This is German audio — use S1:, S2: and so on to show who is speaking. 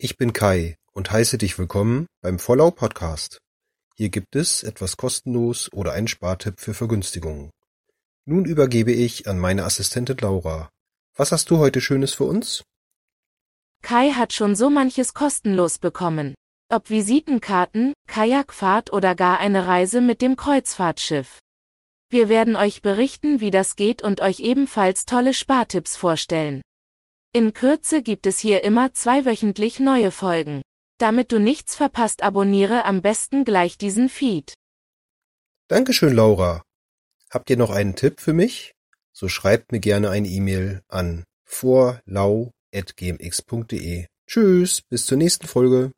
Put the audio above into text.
S1: Ich bin Kai und heiße dich willkommen beim Vollau Podcast. Hier gibt es etwas kostenlos oder einen Spartipp für Vergünstigungen. Nun übergebe ich an meine Assistentin Laura. Was hast du heute Schönes für uns?
S2: Kai hat schon so manches kostenlos bekommen. Ob Visitenkarten, Kajakfahrt oder gar eine Reise mit dem Kreuzfahrtschiff. Wir werden euch berichten, wie das geht und euch ebenfalls tolle Spartipps vorstellen. In Kürze gibt es hier immer zweiwöchentlich neue Folgen. Damit du nichts verpasst, abonniere am besten gleich diesen Feed.
S1: Dankeschön, Laura. Habt ihr noch einen Tipp für mich? So schreibt mir gerne eine E-Mail an vorlau.gmx.de. Tschüss, bis zur nächsten Folge.